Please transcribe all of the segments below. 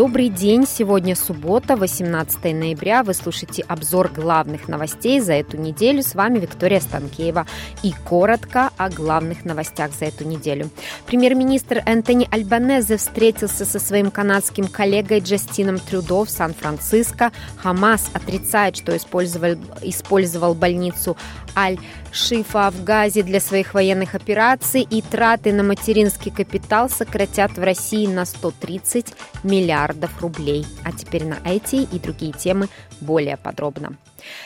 Добрый день, сегодня суббота, 18 ноября. Вы слушаете обзор главных новостей за эту неделю. С вами Виктория Станкеева. И коротко о главных новостях за эту неделю. Премьер-министр Энтони Альбанезе встретился со своим канадским коллегой Джастином Трюдо в Сан-Франциско. Хамас отрицает, что использовал, использовал больницу Аль-Шифа в Газе для своих военных операций и траты на материнский капитал сократят в России на 130 миллиардов рублей. А теперь на эти и другие темы более подробно.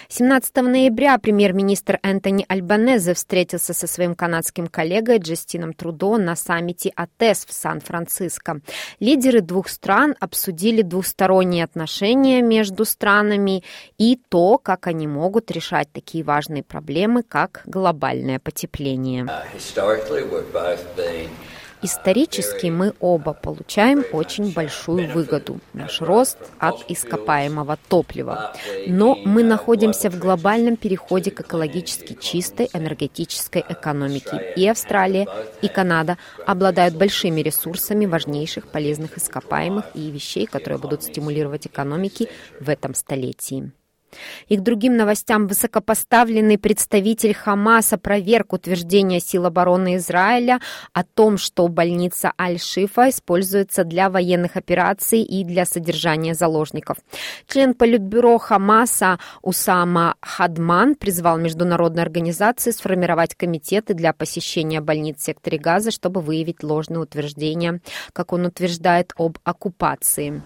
17 ноября премьер-министр Энтони Альбанезе встретился со своим канадским коллегой Джастином Трудо на саммите АТЭС в Сан-Франциско. Лидеры двух стран обсудили двусторонние отношения между странами и то, как они могут решать такие важные проблемы, как глобальное потепление. Исторически мы оба получаем очень большую выгоду, наш рост от ископаемого топлива. Но мы находимся в глобальном переходе к экологически чистой энергетической экономике. И Австралия, и Канада обладают большими ресурсами важнейших полезных ископаемых и вещей, которые будут стимулировать экономики в этом столетии. И к другим новостям высокопоставленный представитель Хамас опроверг утверждение сил обороны Израиля о том, что больница Аль-Шифа используется для военных операций и для содержания заложников. Член Политбюро Хамаса Усама Хадман призвал международные организации сформировать комитеты для посещения больниц в секторе Газа, чтобы выявить ложные утверждения, как он утверждает, об оккупации.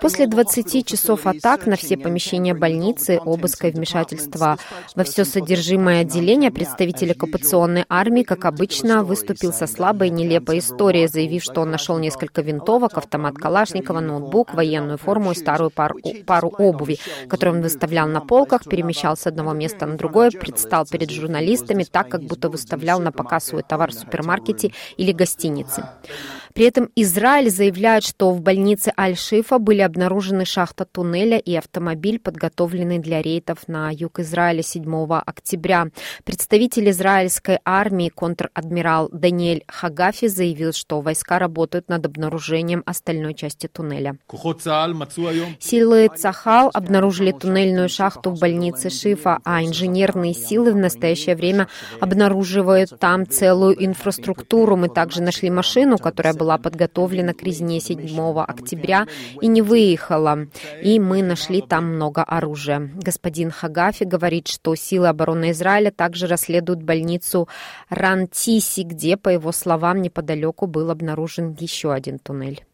После 20 часов атак на все помещения больницы, обыска и вмешательства во все содержимое отделения, представитель оккупационной армии, как обычно, выступил со слабой, нелепой историей, заявив, что он нашел несколько винтовок, автомат Калашникова, ноутбук, военную форму и старую пару, пару обуви, которую он выставлял на полках, перемещал с одного места на другое, предстал перед журналистами так, как будто выставлял на показ свой товар в супермаркете или гостинице. При этом Израиль заявляет, что в больнице Аль-Шифа были обнаружены шахта туннеля и автомобиль, подготовленный для рейдов на юг Израиля 7 октября. Представитель израильской армии, контр-адмирал Даниэль Хагафи, заявил, что войска работают над обнаружением остальной части туннеля. Силы Цахал обнаружили туннельную шахту в больнице Шифа, а инженерные силы в настоящее время обнаруживают там целую инфраструктуру. Мы также нашли машину, которая была была подготовлена к резне 7 октября и не выехала, и мы нашли там много оружия. Господин Хагафи говорит, что силы обороны Израиля также расследуют больницу Рантиси, где, по его словам, неподалеку был обнаружен еще один туннель.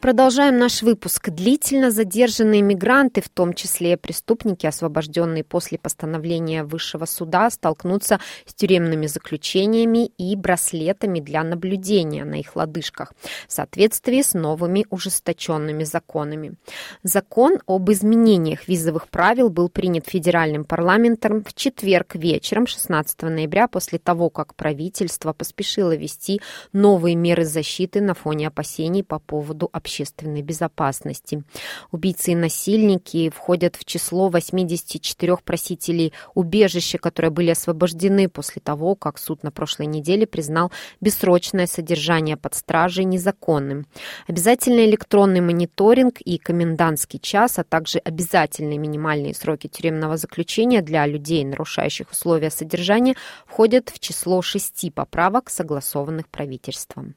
Продолжаем наш выпуск. Длительно задержанные мигранты, в том числе преступники, освобожденные после постановления высшего суда, столкнутся с тюремными заключениями и браслетами для наблюдения на их лодыжках в соответствии с новыми ужесточенными законами. Закон об изменениях визовых правил был принят федеральным парламентом в четверг вечером 16 ноября после того, как правительство поспешило ввести новые меры защиты на фоне опасений по поводу общественного общественной безопасности. Убийцы и насильники входят в число 84 просителей убежища, которые были освобождены после того, как суд на прошлой неделе признал бессрочное содержание под стражей незаконным. Обязательный электронный мониторинг и комендантский час, а также обязательные минимальные сроки тюремного заключения для людей, нарушающих условия содержания, входят в число шести поправок, согласованных правительством.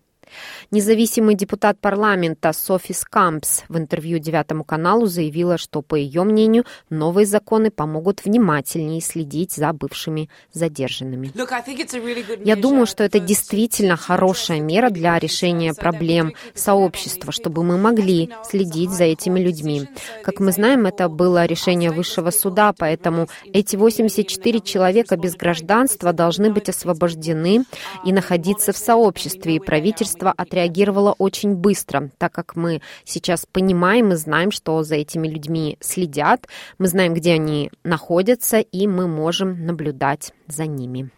Независимый депутат парламента Софи Скампс в интервью Девятому каналу заявила, что, по ее мнению, новые законы помогут внимательнее следить за бывшими задержанными. Я думаю, что это действительно хорошая мера для решения проблем сообщества, чтобы мы могли следить за этими людьми. Как мы знаем, это было решение высшего суда, поэтому эти 84 человека без гражданства должны быть освобождены и находиться в сообществе, и правительство правительство отреагировало очень быстро, так как мы сейчас понимаем и знаем, что за этими людьми следят, мы знаем, где они находятся, и мы можем наблюдать за ними.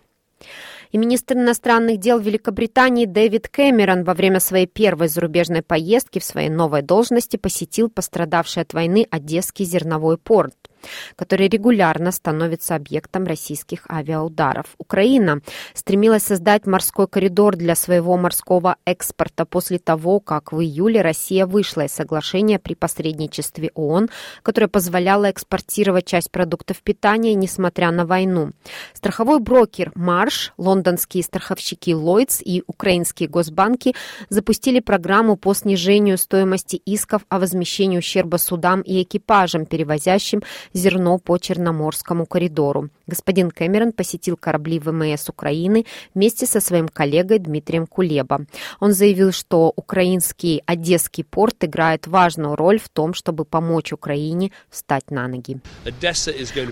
И министр иностранных дел Великобритании Дэвид Кэмерон во время своей первой зарубежной поездки в своей новой должности посетил пострадавший от войны Одесский зерновой порт который регулярно становится объектом российских авиаударов. Украина стремилась создать морской коридор для своего морского экспорта после того, как в июле Россия вышла из соглашения при посредничестве ООН, которое позволяло экспортировать часть продуктов питания, несмотря на войну. Страховой брокер «Марш», лондонские страховщики «Ллойдс» и украинские госбанки запустили программу по снижению стоимости исков о возмещении ущерба судам и экипажам, перевозящим зерно по Черноморскому коридору. Господин Кэмерон посетил корабли ВМС Украины вместе со своим коллегой Дмитрием Кулеба. Он заявил, что украинский Одесский порт играет важную роль в том, чтобы помочь Украине встать на ноги.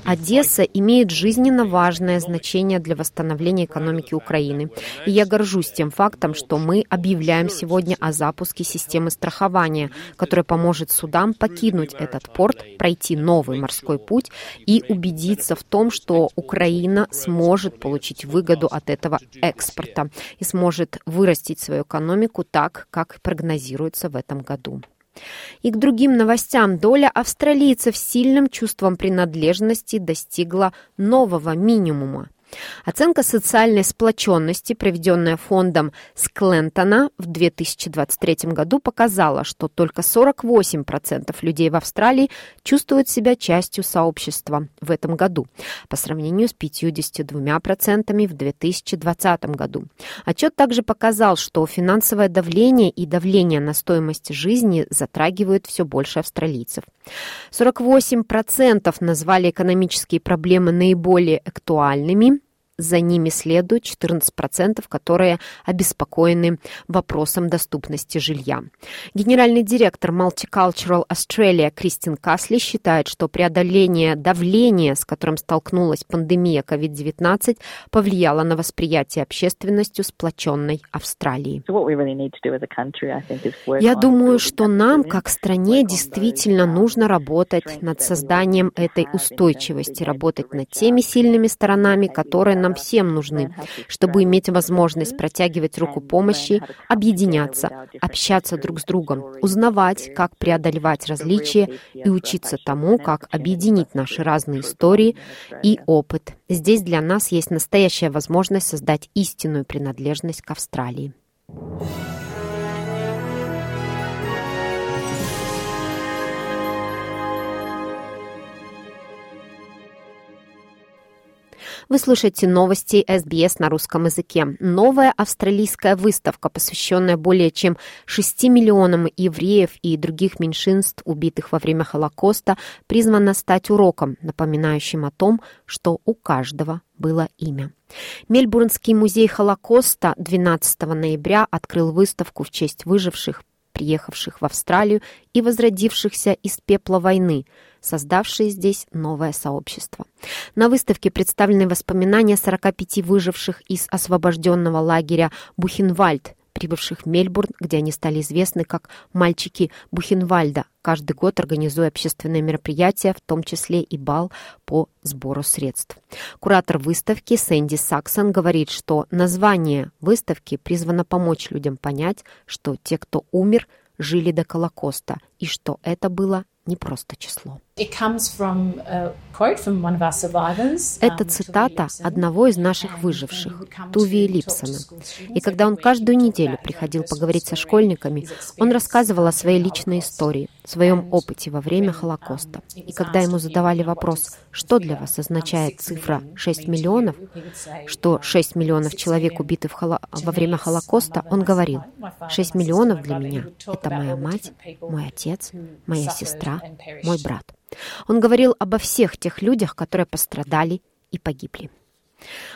Одесса имеет жизненно важное значение для восстановления экономики Украины. И я горжусь тем фактом, что мы объявляем сегодня о запуске системы страхования, которая поможет судам покинуть этот порт, пройти новый морской путь и убедиться в том, что Украина сможет получить выгоду от этого экспорта и сможет вырастить свою экономику так, как прогнозируется в этом году. И к другим новостям доля австралийцев с сильным чувством принадлежности достигла нового минимума. Оценка социальной сплоченности, проведенная фондом Склентона в 2023 году, показала, что только 48% людей в Австралии чувствуют себя частью сообщества в этом году, по сравнению с 52% в 2020 году. Отчет также показал, что финансовое давление и давление на стоимость жизни затрагивают все больше австралийцев. 48% назвали экономические проблемы наиболее актуальными, за ними следует 14%, которые обеспокоены вопросом доступности жилья. Генеральный директор Multicultural Australia Кристин Касли считает, что преодоление давления, с которым столкнулась пандемия COVID-19, повлияло на восприятие общественностью сплоченной Австралии. Я думаю, что нам, как стране, действительно нужно работать над созданием этой устойчивости, работать над теми сильными сторонами, которые нам нам всем нужны, чтобы иметь возможность протягивать руку помощи, объединяться, общаться друг с другом, узнавать, как преодолевать различия и учиться тому, как объединить наши разные истории и опыт. Здесь для нас есть настоящая возможность создать истинную принадлежность к Австралии. Вы слушаете новости СБС на русском языке. Новая австралийская выставка, посвященная более чем 6 миллионам евреев и других меньшинств, убитых во время Холокоста, призвана стать уроком, напоминающим о том, что у каждого было имя. Мельбурнский музей Холокоста 12 ноября открыл выставку в честь выживших приехавших в Австралию и возродившихся из пепла войны, создавшие здесь новое сообщество. На выставке представлены воспоминания 45 выживших из освобожденного лагеря Бухенвальд, прибывших в Мельбурн, где они стали известны как «мальчики Бухенвальда», каждый год организуя общественные мероприятия, в том числе и бал по сбору средств. Куратор выставки Сэнди Саксон говорит, что название выставки призвано помочь людям понять, что те, кто умер, жили до Колокоста, и что это было не просто число. Это цитата одного из наших выживших, Туви Липсона. И когда он каждую неделю приходил поговорить со школьниками, он рассказывал о своей личной истории, своем опыте во время Холокоста. И когда ему задавали вопрос, что для вас означает цифра 6 миллионов, что 6 миллионов человек убиты в холо... во время Холокоста, он говорил, 6 миллионов для меня — это моя мать, мой отец, моя сестра, мой брат. Он говорил обо всех тех людях, которые пострадали и погибли.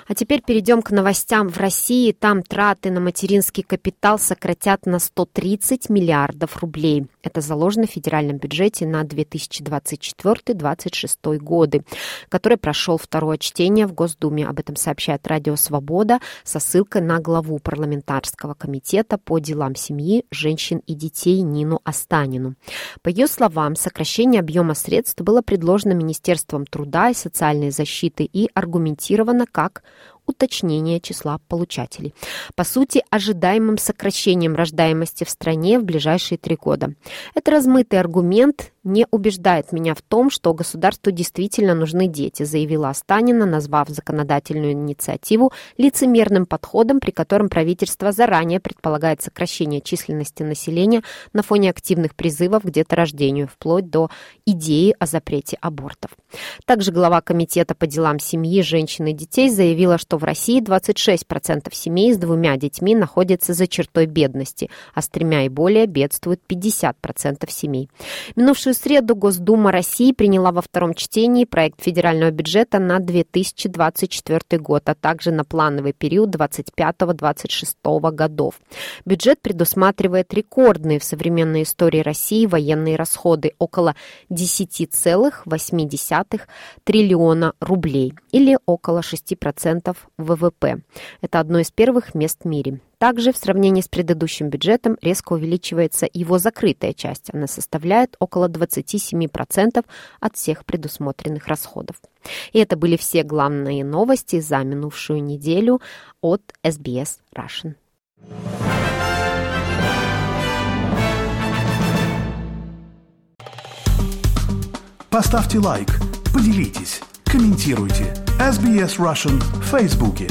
А теперь перейдем к новостям в России. Там траты на материнский капитал сократят на 130 миллиардов рублей. Это заложено в федеральном бюджете на 2024-2026 годы, который прошел второе чтение в Госдуме. Об этом сообщает Радио Свобода со ссылкой на главу парламентарского комитета по делам семьи, женщин и детей Нину Останину. По ее словам, сокращение объема средств было предложено Министерством труда и социальной защиты и аргументировано как уточнение числа получателей. По сути, ожидаемым сокращением рождаемости в стране в ближайшие три года. Это размытый аргумент не убеждает меня в том, что государству действительно нужны дети, заявила Останина, назвав законодательную инициативу лицемерным подходом, при котором правительство заранее предполагает сокращение численности населения на фоне активных призывов к деторождению, вплоть до идеи о запрете абортов. Также глава Комитета по делам семьи, женщин и детей заявила, что в России 26% семей с двумя детьми находятся за чертой бедности, а с тремя и более бедствуют 50% семей. Минувшую минувшую среду Госдума России приняла во втором чтении проект федерального бюджета на 2024 год, а также на плановый период 25-26 годов. Бюджет предусматривает рекордные в современной истории России военные расходы около 10,8 триллиона рублей или около 6% ВВП. Это одно из первых мест в мире. Также в сравнении с предыдущим бюджетом резко увеличивается его закрытая часть. Она составляет около 27% от всех предусмотренных расходов. И это были все главные новости за минувшую неделю от SBS Russian. Поставьте лайк, поделитесь, комментируйте. SBS Russian в Фейсбуке.